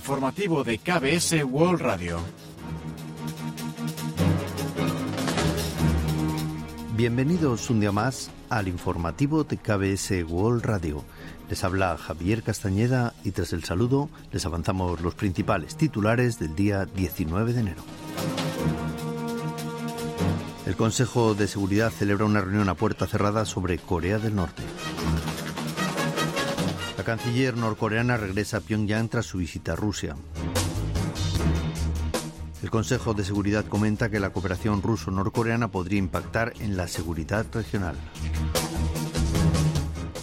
informativo de KBS World Radio. Bienvenidos un día más al informativo de KBS World Radio. Les habla Javier Castañeda y tras el saludo les avanzamos los principales titulares del día 19 de enero. El Consejo de Seguridad celebra una reunión a puerta cerrada sobre Corea del Norte. La canciller norcoreana regresa a Pyongyang tras su visita a Rusia. El Consejo de Seguridad comenta que la cooperación ruso-norcoreana podría impactar en la seguridad regional.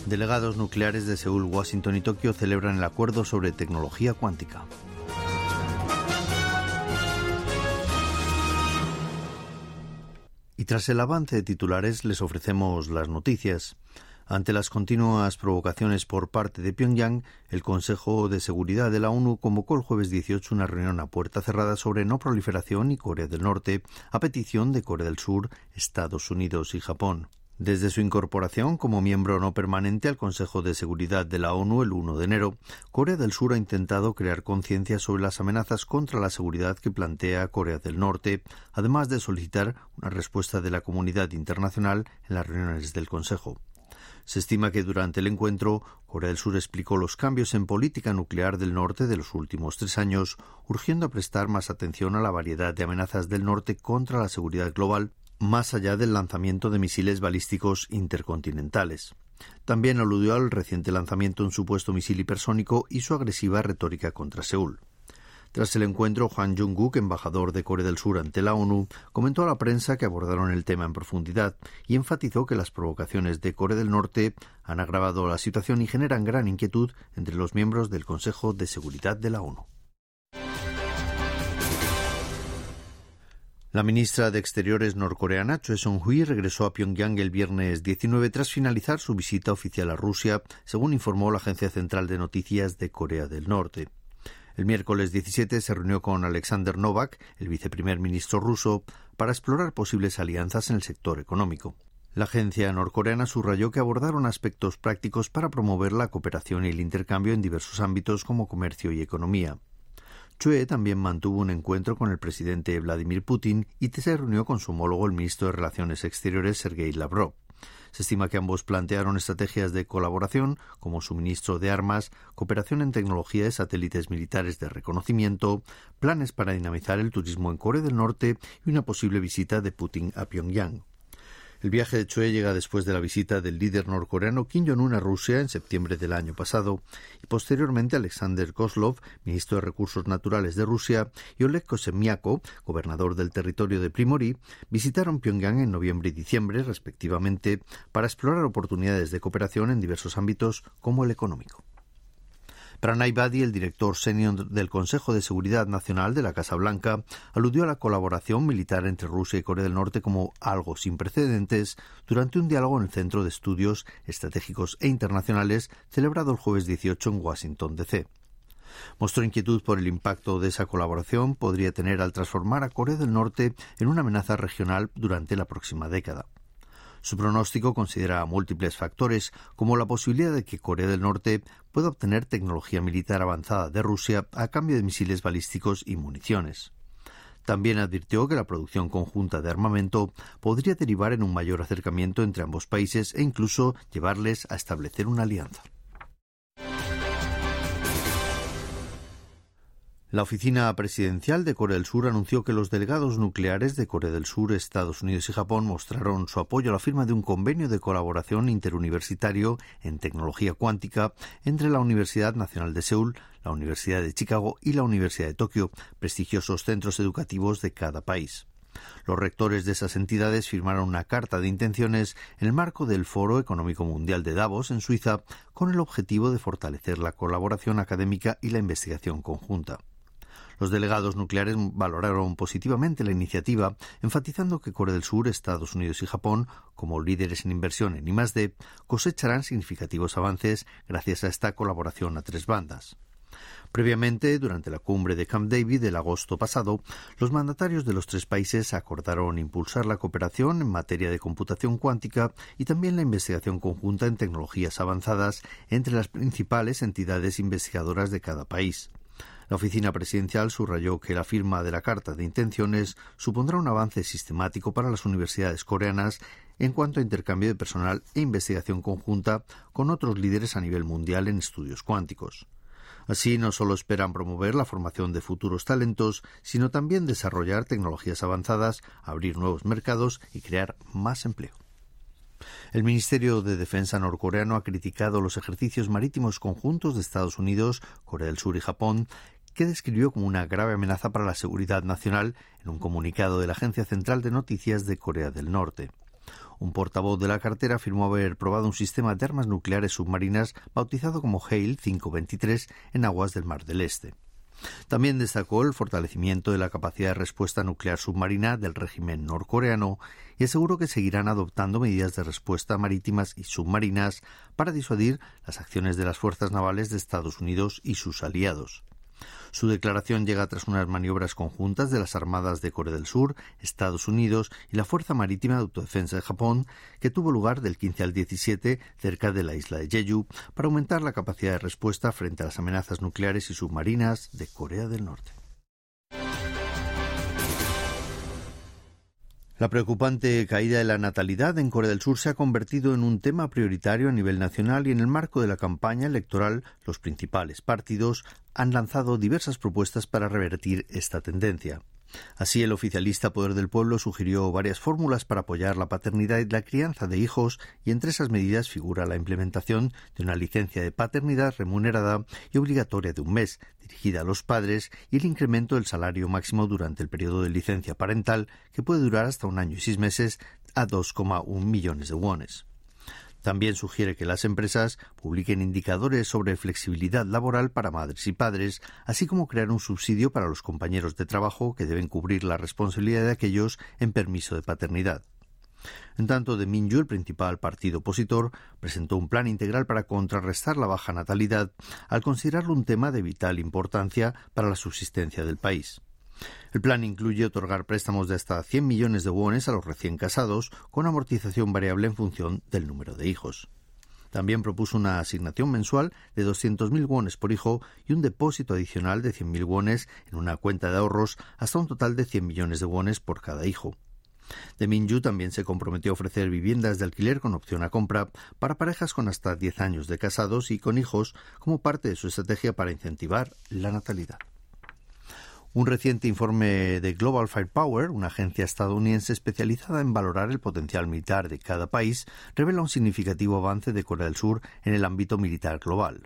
Delegados nucleares de Seúl, Washington y Tokio celebran el acuerdo sobre tecnología cuántica. Y tras el avance de titulares les ofrecemos las noticias. Ante las continuas provocaciones por parte de Pyongyang, el Consejo de Seguridad de la ONU convocó el jueves 18 una reunión a puerta cerrada sobre no proliferación y Corea del Norte, a petición de Corea del Sur, Estados Unidos y Japón. Desde su incorporación como miembro no permanente al Consejo de Seguridad de la ONU el 1 de enero, Corea del Sur ha intentado crear conciencia sobre las amenazas contra la seguridad que plantea Corea del Norte, además de solicitar una respuesta de la comunidad internacional en las reuniones del Consejo. Se estima que durante el encuentro Corea del Sur explicó los cambios en política nuclear del norte de los últimos tres años, urgiendo a prestar más atención a la variedad de amenazas del norte contra la seguridad global, más allá del lanzamiento de misiles balísticos intercontinentales. También aludió al reciente lanzamiento de un supuesto misil hipersónico y su agresiva retórica contra Seúl. Tras el encuentro, Juan Jung-guk, embajador de Corea del Sur ante la ONU, comentó a la prensa que abordaron el tema en profundidad y enfatizó que las provocaciones de Corea del Norte han agravado la situación y generan gran inquietud entre los miembros del Consejo de Seguridad de la ONU. La ministra de Exteriores norcoreana, Choi Song-hui, regresó a Pyongyang el viernes 19 tras finalizar su visita oficial a Rusia, según informó la Agencia Central de Noticias de Corea del Norte. El miércoles 17 se reunió con Alexander Novak, el viceprimer ministro ruso, para explorar posibles alianzas en el sector económico. La agencia norcoreana subrayó que abordaron aspectos prácticos para promover la cooperación y el intercambio en diversos ámbitos como comercio y economía. Chue también mantuvo un encuentro con el presidente Vladimir Putin y se reunió con su homólogo el ministro de Relaciones Exteriores Sergei Lavrov. Se estima que ambos plantearon estrategias de colaboración, como suministro de armas, cooperación en tecnología de satélites militares de reconocimiento, planes para dinamizar el turismo en Corea del Norte y una posible visita de Putin a Pyongyang. El viaje de Choi llega después de la visita del líder norcoreano Kim Jong-un a Rusia en septiembre del año pasado y posteriormente Alexander Kozlov, ministro de Recursos Naturales de Rusia, y Oleg Kosemiako, gobernador del territorio de Primory, visitaron Pyongyang en noviembre y diciembre, respectivamente, para explorar oportunidades de cooperación en diversos ámbitos como el económico. Pranay Badi, el director senior del Consejo de Seguridad Nacional de la Casa Blanca, aludió a la colaboración militar entre Rusia y Corea del Norte como algo sin precedentes durante un diálogo en el Centro de Estudios Estratégicos e Internacionales celebrado el jueves 18 en Washington, D.C. Mostró inquietud por el impacto de esa colaboración podría tener al transformar a Corea del Norte en una amenaza regional durante la próxima década. Su pronóstico considera múltiples factores, como la posibilidad de que Corea del Norte pueda obtener tecnología militar avanzada de Rusia a cambio de misiles balísticos y municiones. También advirtió que la producción conjunta de armamento podría derivar en un mayor acercamiento entre ambos países e incluso llevarles a establecer una alianza. La oficina presidencial de Corea del Sur anunció que los delegados nucleares de Corea del Sur, Estados Unidos y Japón mostraron su apoyo a la firma de un convenio de colaboración interuniversitario en tecnología cuántica entre la Universidad Nacional de Seúl, la Universidad de Chicago y la Universidad de Tokio, prestigiosos centros educativos de cada país. Los rectores de esas entidades firmaron una carta de intenciones en el marco del Foro Económico Mundial de Davos, en Suiza, con el objetivo de fortalecer la colaboración académica y la investigación conjunta. Los delegados nucleares valoraron positivamente la iniciativa, enfatizando que Corea del Sur, Estados Unidos y Japón, como líderes en inversión en I+D, cosecharán significativos avances gracias a esta colaboración a tres bandas. Previamente, durante la cumbre de Camp David del agosto pasado, los mandatarios de los tres países acordaron impulsar la cooperación en materia de computación cuántica y también la investigación conjunta en tecnologías avanzadas entre las principales entidades investigadoras de cada país. La oficina presidencial subrayó que la firma de la Carta de Intenciones supondrá un avance sistemático para las universidades coreanas en cuanto a intercambio de personal e investigación conjunta con otros líderes a nivel mundial en estudios cuánticos. Así, no solo esperan promover la formación de futuros talentos, sino también desarrollar tecnologías avanzadas, abrir nuevos mercados y crear más empleo. El Ministerio de Defensa norcoreano ha criticado los ejercicios marítimos conjuntos de Estados Unidos, Corea del Sur y Japón, que describió como una grave amenaza para la seguridad nacional en un comunicado de la Agencia Central de Noticias de Corea del Norte. Un portavoz de la cartera afirmó haber probado un sistema de armas nucleares submarinas bautizado como Hale 523 en aguas del Mar del Este. También destacó el fortalecimiento de la capacidad de respuesta nuclear submarina del régimen norcoreano y aseguró que seguirán adoptando medidas de respuesta marítimas y submarinas para disuadir las acciones de las fuerzas navales de Estados Unidos y sus aliados. Su declaración llega tras unas maniobras conjuntas de las Armadas de Corea del Sur, Estados Unidos y la Fuerza Marítima de Autodefensa de Japón, que tuvo lugar del 15 al 17 cerca de la isla de Jeju, para aumentar la capacidad de respuesta frente a las amenazas nucleares y submarinas de Corea del Norte. La preocupante caída de la natalidad en Corea del Sur se ha convertido en un tema prioritario a nivel nacional y en el marco de la campaña electoral los principales partidos han lanzado diversas propuestas para revertir esta tendencia. Así, el oficialista Poder del Pueblo sugirió varias fórmulas para apoyar la paternidad y la crianza de hijos, y entre esas medidas figura la implementación de una licencia de paternidad remunerada y obligatoria de un mes, dirigida a los padres, y el incremento del salario máximo durante el periodo de licencia parental, que puede durar hasta un año y seis meses, a 2,1 millones de wones. También sugiere que las empresas publiquen indicadores sobre flexibilidad laboral para madres y padres, así como crear un subsidio para los compañeros de trabajo que deben cubrir la responsabilidad de aquellos en permiso de paternidad. En tanto, de Minju, el principal partido opositor, presentó un plan integral para contrarrestar la baja natalidad, al considerarlo un tema de vital importancia para la subsistencia del país. El plan incluye otorgar préstamos de hasta 100 millones de wones a los recién casados, con amortización variable en función del número de hijos. También propuso una asignación mensual de 200.000 wones por hijo y un depósito adicional de 100.000 wones en una cuenta de ahorros hasta un total de 100 millones de wones por cada hijo. De Minju también se comprometió a ofrecer viviendas de alquiler con opción a compra para parejas con hasta 10 años de casados y con hijos como parte de su estrategia para incentivar la natalidad. Un reciente informe de Global Firepower, una agencia estadounidense especializada en valorar el potencial militar de cada país, revela un significativo avance de Corea del Sur en el ámbito militar global.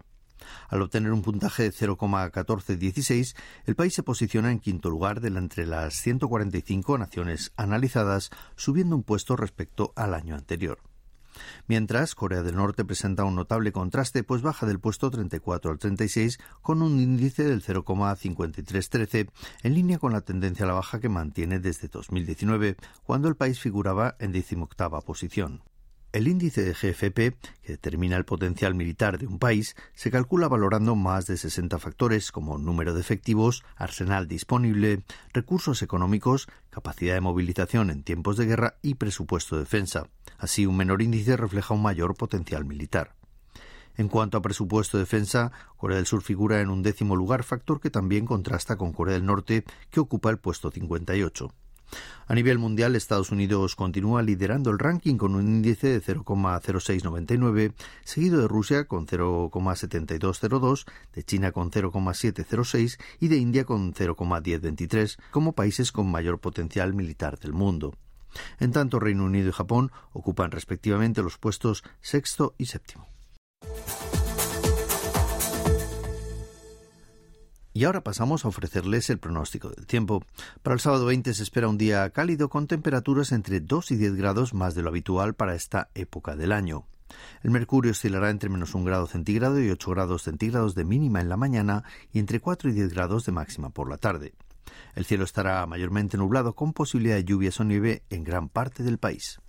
Al obtener un puntaje de 0,1416, el país se posiciona en quinto lugar de entre las 145 naciones analizadas, subiendo un puesto respecto al año anterior. Mientras, Corea del Norte presenta un notable contraste, pues baja del puesto 34 al 36 con un índice del 0,5313, en línea con la tendencia a la baja que mantiene desde 2019, cuando el país figuraba en decimoctava posición. El índice de GFP, que determina el potencial militar de un país, se calcula valorando más de 60 factores como número de efectivos, arsenal disponible, recursos económicos, capacidad de movilización en tiempos de guerra y presupuesto de defensa. Así, un menor índice refleja un mayor potencial militar. En cuanto a presupuesto de defensa, Corea del Sur figura en un décimo lugar, factor que también contrasta con Corea del Norte, que ocupa el puesto 58. A nivel mundial, Estados Unidos continúa liderando el ranking con un índice de 0,0699, seguido de Rusia con 0,7202, de China con 0,706 y de India con 0,1023, como países con mayor potencial militar del mundo. En tanto, Reino Unido y Japón ocupan respectivamente los puestos sexto y séptimo. Y ahora pasamos a ofrecerles el pronóstico del tiempo. Para el sábado 20 se espera un día cálido con temperaturas entre 2 y 10 grados más de lo habitual para esta época del año. El mercurio oscilará entre menos 1 grado centígrado y 8 grados centígrados de mínima en la mañana y entre 4 y 10 grados de máxima por la tarde. El cielo estará mayormente nublado con posibilidad de lluvias o nieve en gran parte del país.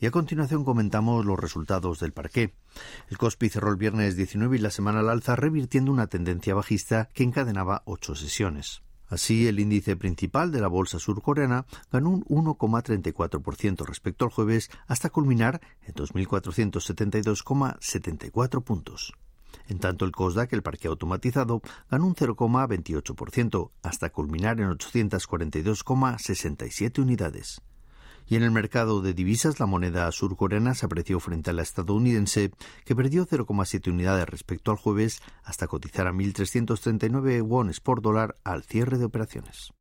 Y a continuación comentamos los resultados del parqué. El Cospi cerró el viernes 19 y la semana al alza, revirtiendo una tendencia bajista que encadenaba ocho sesiones. Así, el índice principal de la bolsa surcoreana ganó un 1,34% respecto al jueves hasta culminar en 2.472,74 puntos. En tanto, el COSDAC, el parque automatizado, ganó un 0,28%, hasta culminar en 842,67 unidades. Y en el mercado de divisas, la moneda surcoreana se apreció frente a la estadounidense, que perdió 0,7 unidades respecto al jueves, hasta cotizar a 1.339 wones por dólar al cierre de operaciones.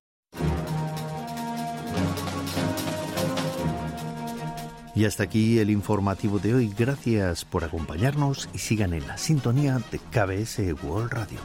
Y hasta aquí el informativo de hoy. Gracias por acompañarnos y sigan en la sintonía de KBS World Radio.